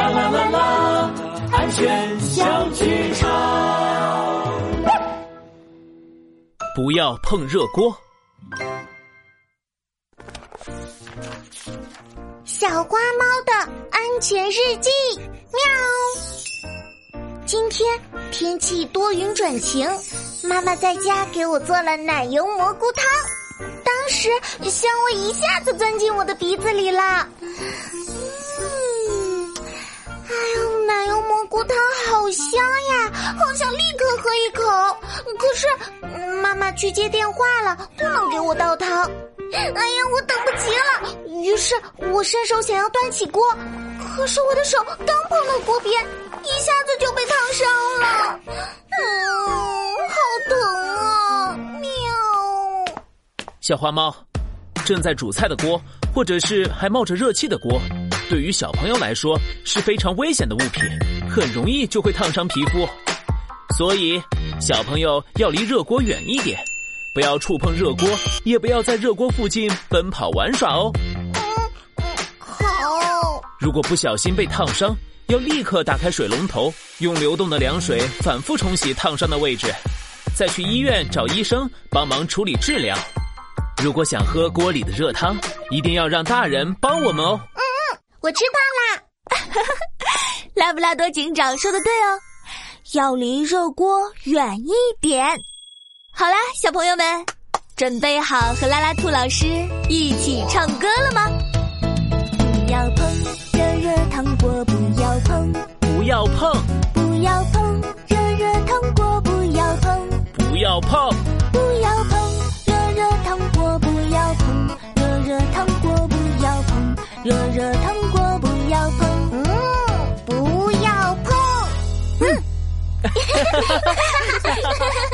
啦啦啦啦，安全小剧场。不要碰热锅。小花猫的安全日记，喵。今天天气多云转晴，妈妈在家给我做了奶油蘑菇汤，当时香味一下子钻进我的鼻子里了。香呀，好想立刻喝一口。可是妈妈去接电话了，不能给我倒汤。哎呀，我等不及了，于是我伸手想要端起锅，可是我的手刚碰到锅边，一下子就被烫伤了。嗯，好疼啊！喵。小花猫，正在煮菜的锅，或者是还冒着热气的锅，对于小朋友来说是非常危险的物品，很容易就会烫伤皮肤，所以小朋友要离热锅远一点。不要触碰热锅，也不要在热锅附近奔跑玩耍哦。好。如果不小心被烫伤，要立刻打开水龙头，用流动的凉水反复冲洗烫伤的位置，再去医院找医生帮忙处理治疗。如果想喝锅里的热汤，一定要让大人帮我们哦。我知道啦。拉布拉多警长说的对哦，要离热锅远一点。好啦，小朋友们，准备好和拉拉兔老师一起唱歌了吗？你要哈哈哈哈哈哈哈哈